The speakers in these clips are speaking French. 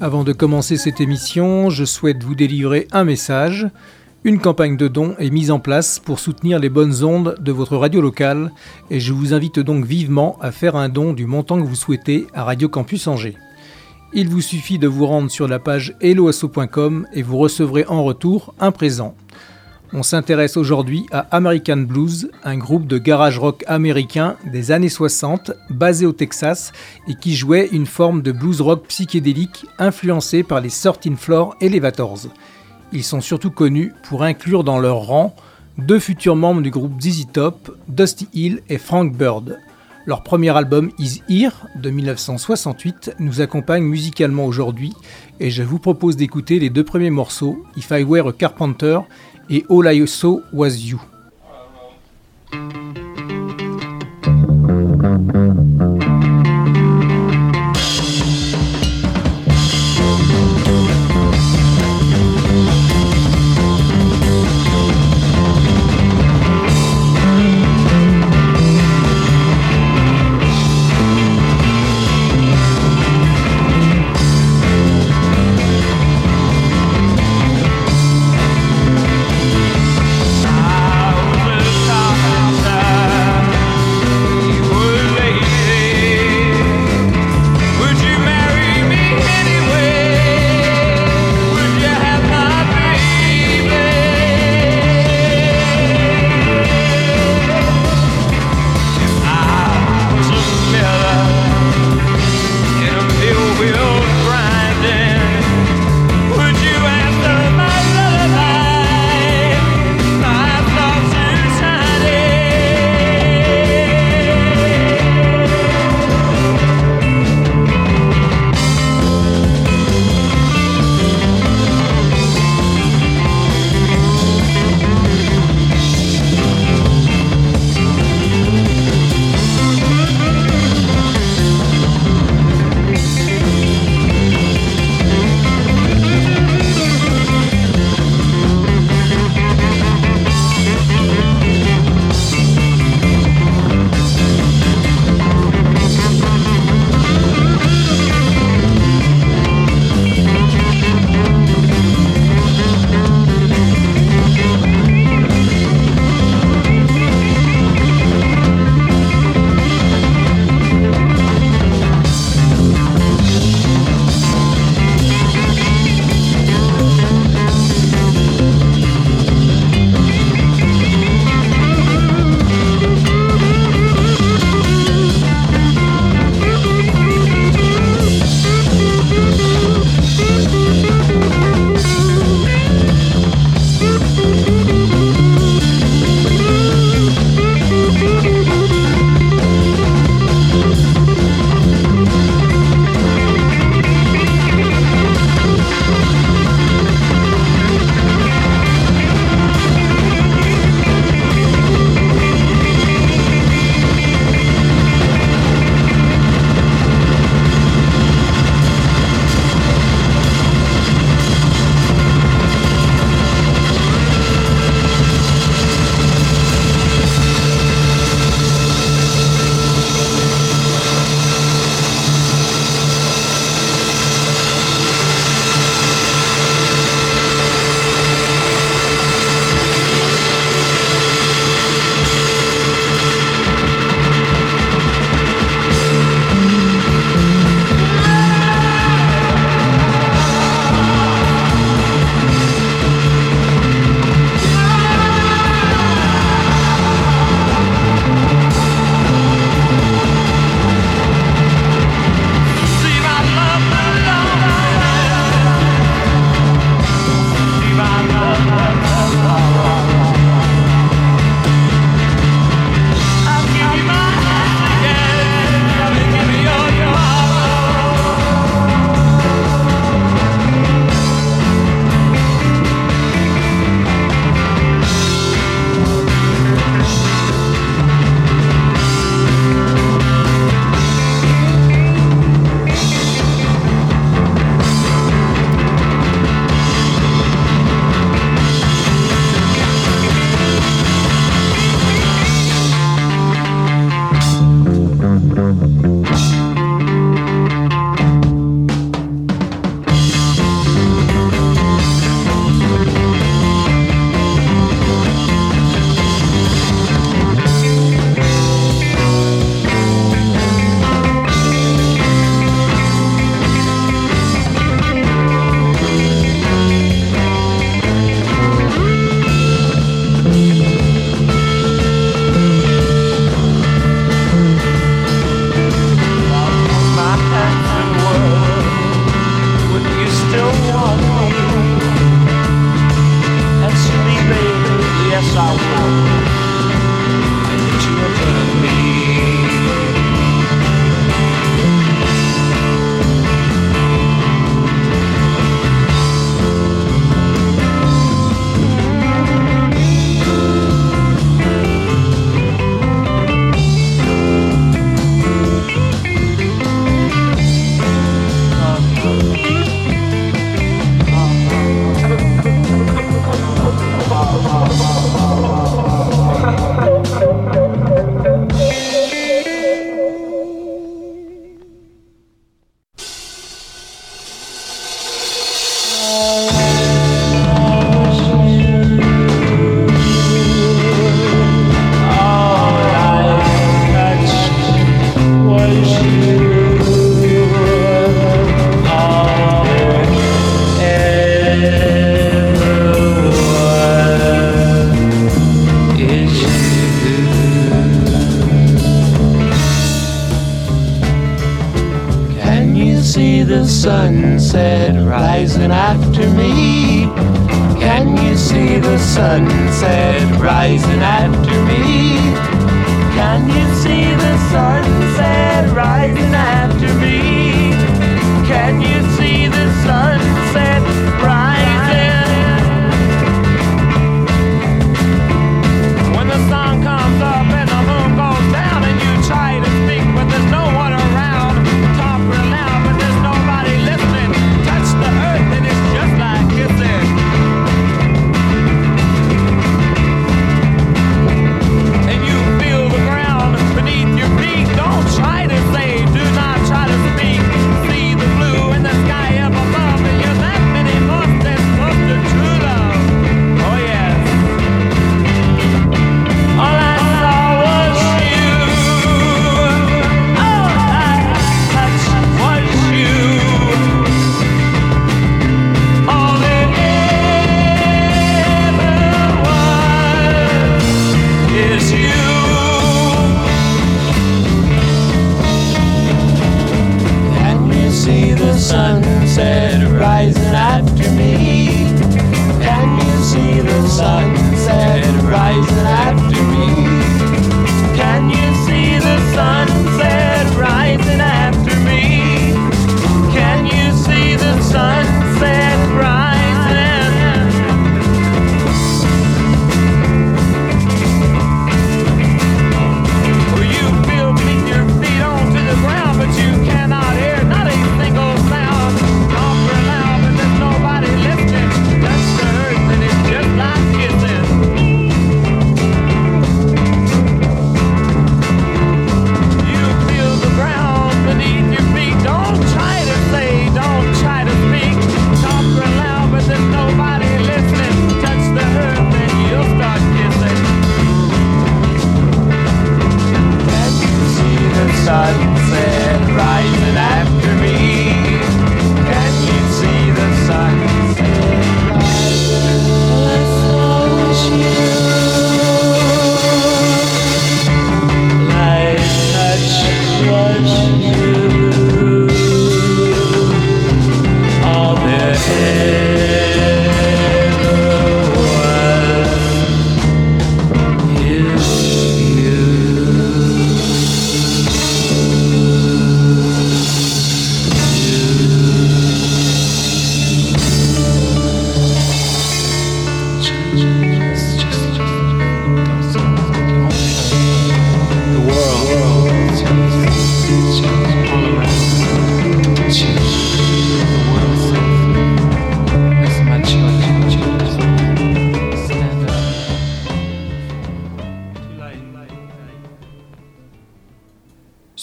Avant de commencer cette émission, je souhaite vous délivrer un message. Une campagne de dons est mise en place pour soutenir les bonnes ondes de votre radio locale et je vous invite donc vivement à faire un don du montant que vous souhaitez à Radio Campus Angers. Il vous suffit de vous rendre sur la page helloasso.com et vous recevrez en retour un présent. On s'intéresse aujourd'hui à American Blues, un groupe de garage rock américain des années 60 basé au Texas et qui jouait une forme de blues rock psychédélique influencé par les 13 Floor Elevators. Ils sont surtout connus pour inclure dans leur rang deux futurs membres du groupe ZZ Top, Dusty Hill et Frank Bird. Leur premier album Is Here de 1968 nous accompagne musicalement aujourd'hui et je vous propose d'écouter les deux premiers morceaux, If I Were a Carpenter et All I Saw Was You.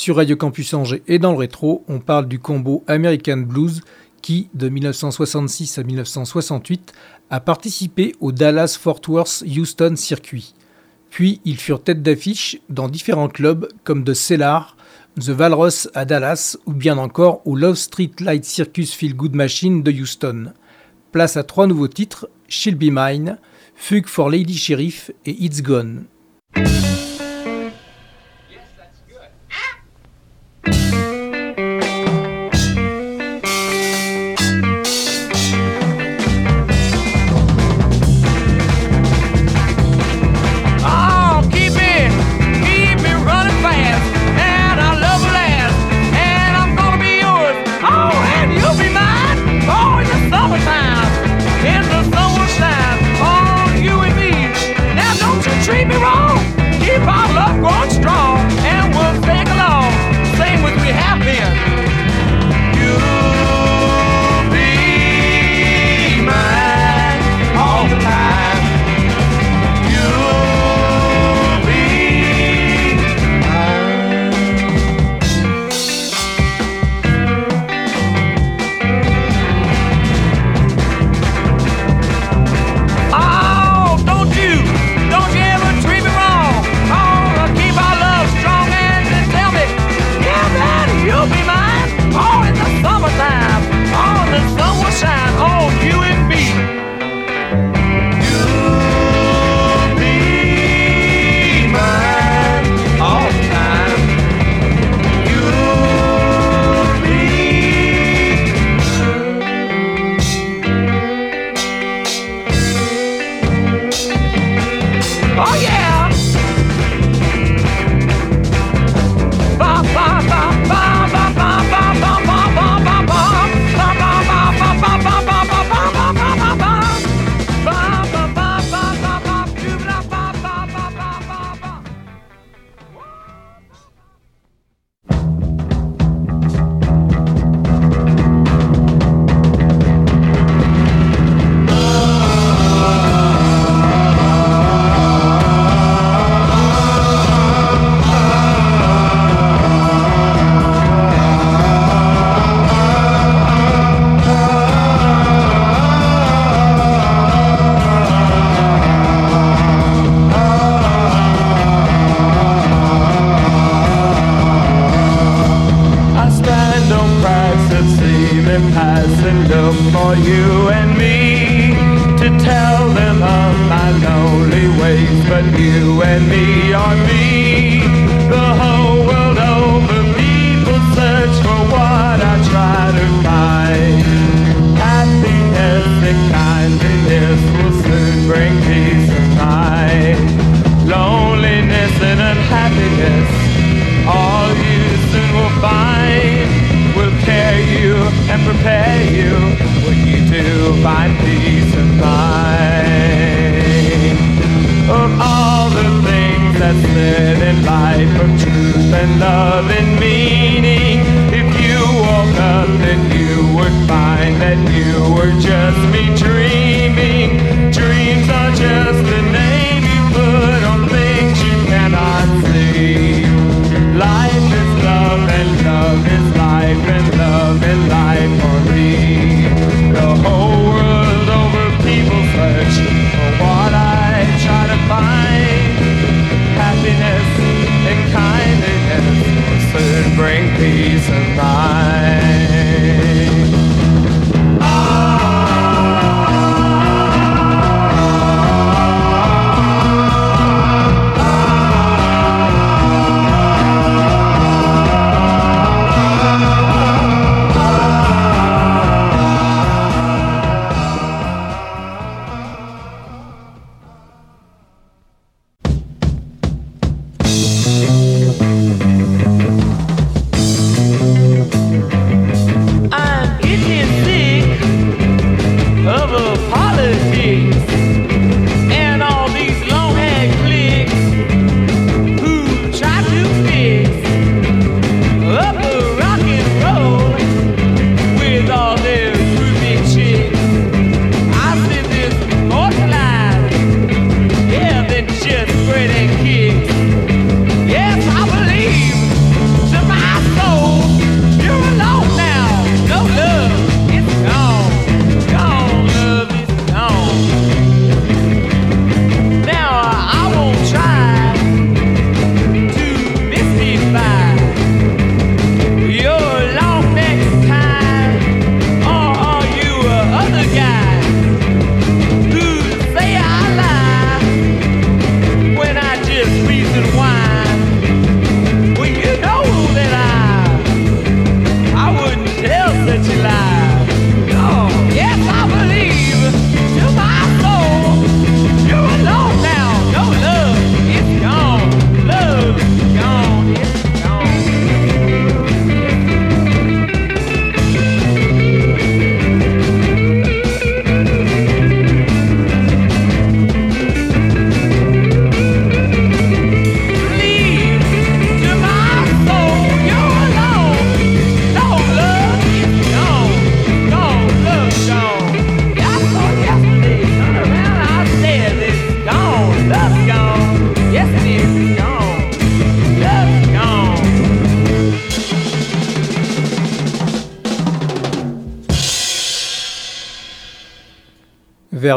Sur Radio Campus Angers et dans le rétro, on parle du combo American Blues qui, de 1966 à 1968, a participé au Dallas-Fort Worth-Houston circuit. Puis ils furent tête d'affiche dans différents clubs comme The Cellar, The Valros à Dallas ou bien encore au Love Street Light Circus Feel Good Machine de Houston. Place à trois nouveaux titres, She'll Be Mine, Fugue for Lady Sheriff et It's Gone.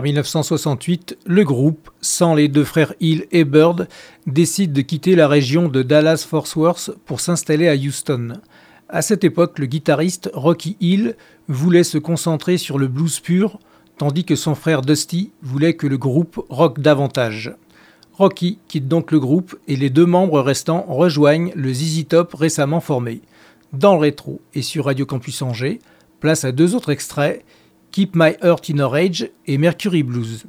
1968, le groupe, sans les deux frères Hill et Bird, décide de quitter la région de Dallas-Fort Worth pour s'installer à Houston. À cette époque, le guitariste Rocky Hill voulait se concentrer sur le blues pur, tandis que son frère Dusty voulait que le groupe rock davantage. Rocky quitte donc le groupe et les deux membres restants rejoignent le ZZ Top récemment formé. Dans le rétro et sur Radio Campus Angers, place à deux autres extraits Keep My Heart in a Rage et Mercury Blues.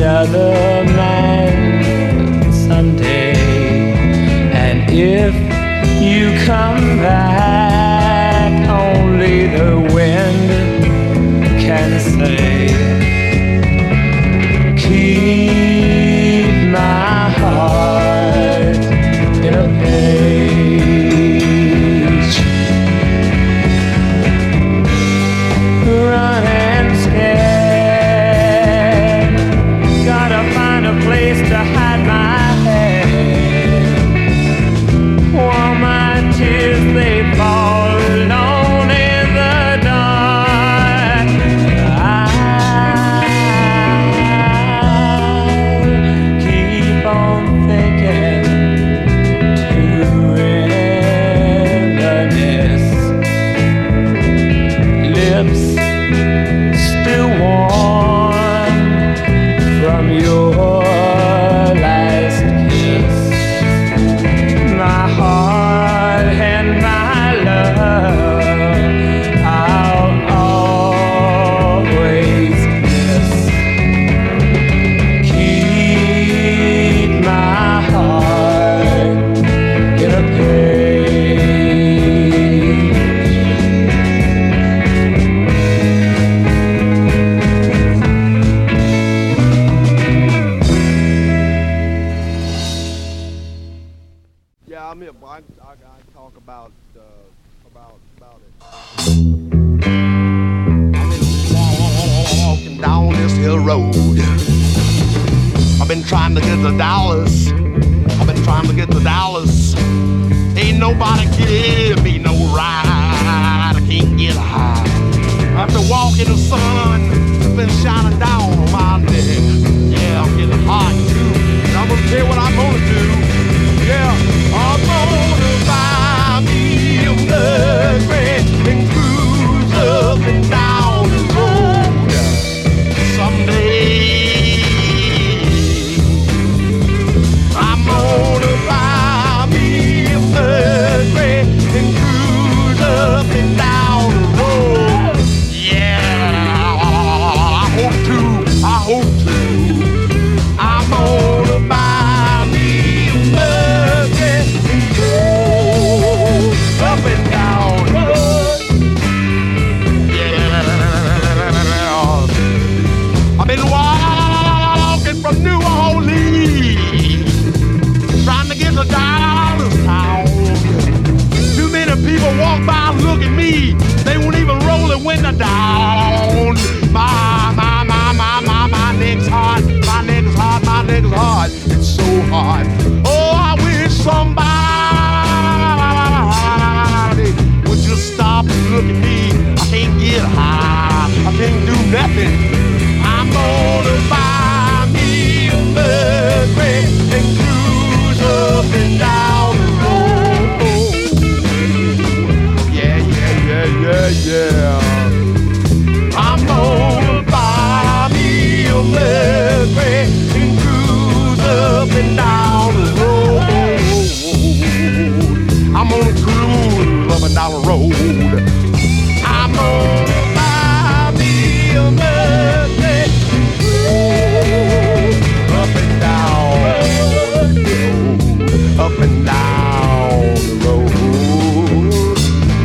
another man someday. And if you come back, only the wind can say. After walking the sun, been shining down on my neck. Yeah, I'm getting hot too. And I'm gonna tell you what I'm gonna do. Yeah, I'm gonna down. My, my, my, my, my, my neck's hot. My neck's hot. My neck's hot. It's so hot. Oh, I wish somebody would just stop and look at me. I can't get high. I can't do nothing. And down the road. I'm gonna cruise up and down the road. I'm gonna buy me a cruise up and down road, up and down the road.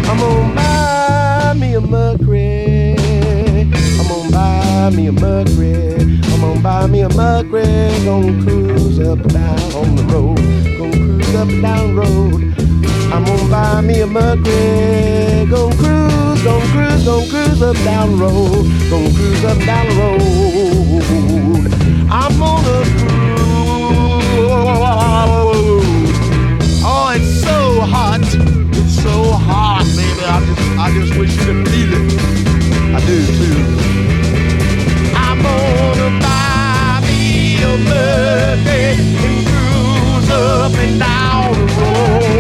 I'm gonna buy me a Mercury. I'm gonna buy me a Mercury. A Mercury. Gonna cruise up and down on the road. Gonna cruise up and down the road. I'm gonna buy me a Mercury. Gonna cruise, gonna cruise, gonna cruise up down the road. Gonna cruise up and down the road. I'm gonna cruise. Oh, it's so hot. It's so hot, baby. I just, I just wish you could feel it. I do too. Mercury and cruise up and down the road.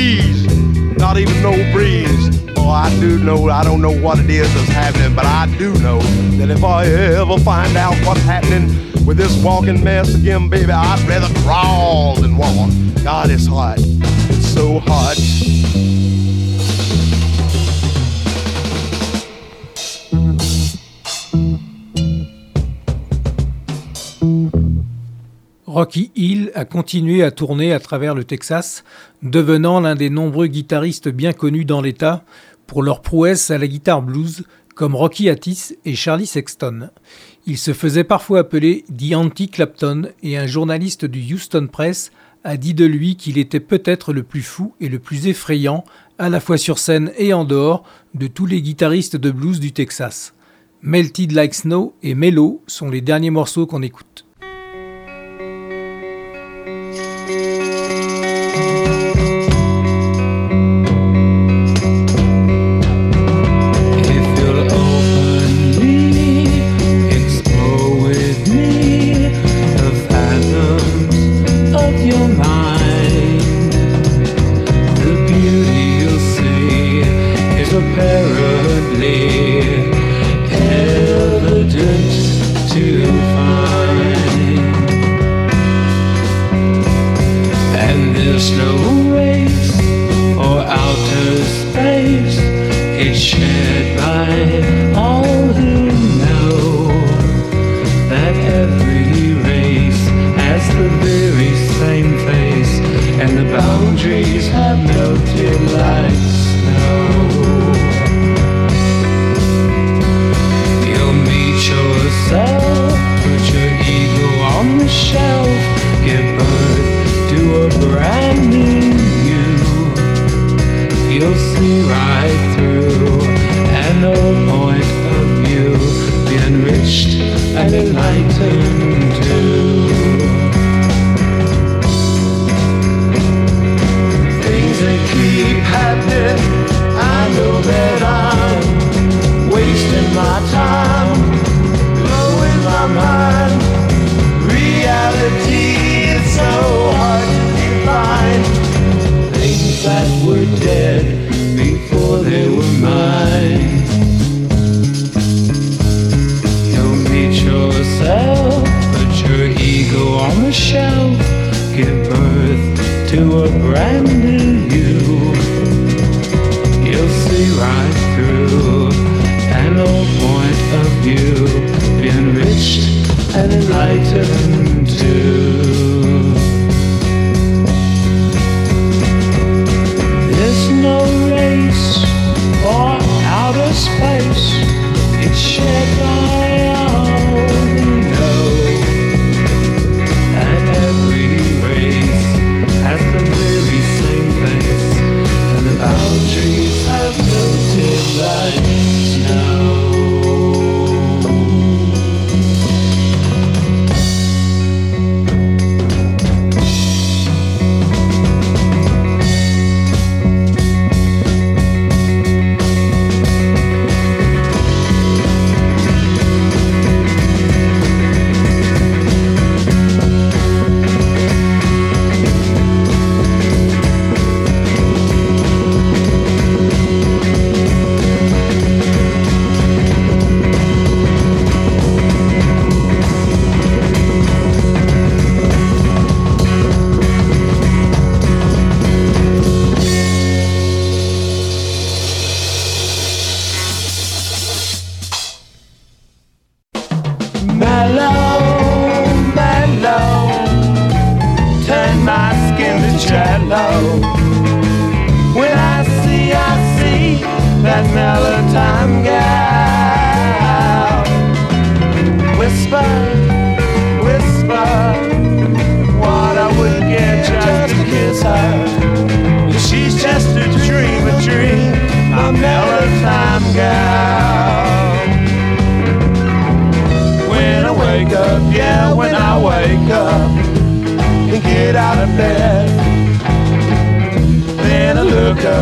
Not even no breeze. Oh, I do know, I don't know what it is that's happening, but I do know that if I ever find out what's happening with this walking mess again, baby, I'd rather crawl than walk. God, it's hot. It's so hot. Rocky Hill a continué à tourner à travers le Texas, devenant l'un des nombreux guitaristes bien connus dans l'État pour leur prouesse à la guitare blues, comme Rocky Attis et Charlie Sexton. Il se faisait parfois appeler The Anti-Clapton et un journaliste du Houston Press a dit de lui qu'il était peut-être le plus fou et le plus effrayant, à la fois sur scène et en dehors, de tous les guitaristes de blues du Texas. Melted Like Snow et Mellow sont les derniers morceaux qu'on écoute.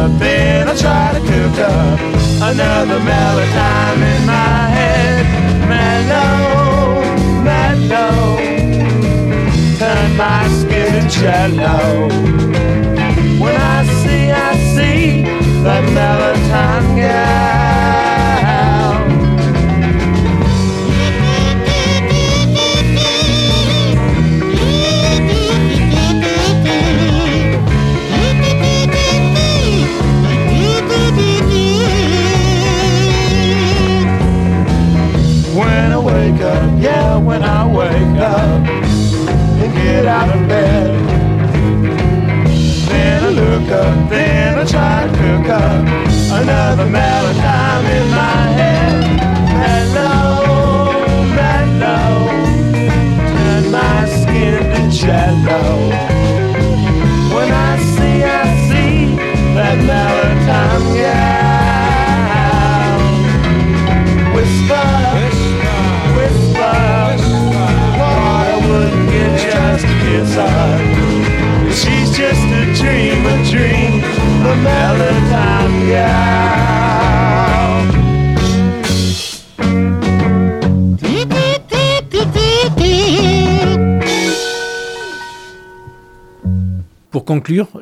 Up, then I try to cook up Another mellow in my head. Mellow, mellow. Turn my skin jello. When I see, I see that mellow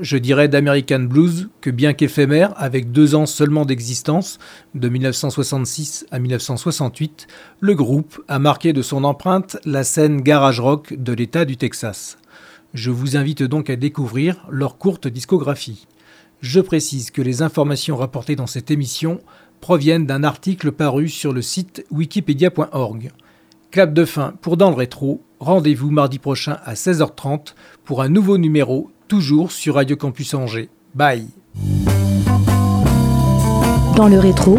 Je dirais d'American Blues que bien qu'éphémère, avec deux ans seulement d'existence, de 1966 à 1968, le groupe a marqué de son empreinte la scène garage rock de l'État du Texas. Je vous invite donc à découvrir leur courte discographie. Je précise que les informations rapportées dans cette émission proviennent d'un article paru sur le site wikipedia.org. Clap de fin pour Dans le rétro, rendez-vous mardi prochain à 16h30 pour un nouveau numéro, toujours sur Radio Campus Angers. Bye Dans le rétro,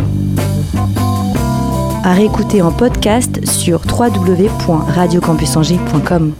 à réécouter en podcast sur www.radiocampusangers.com.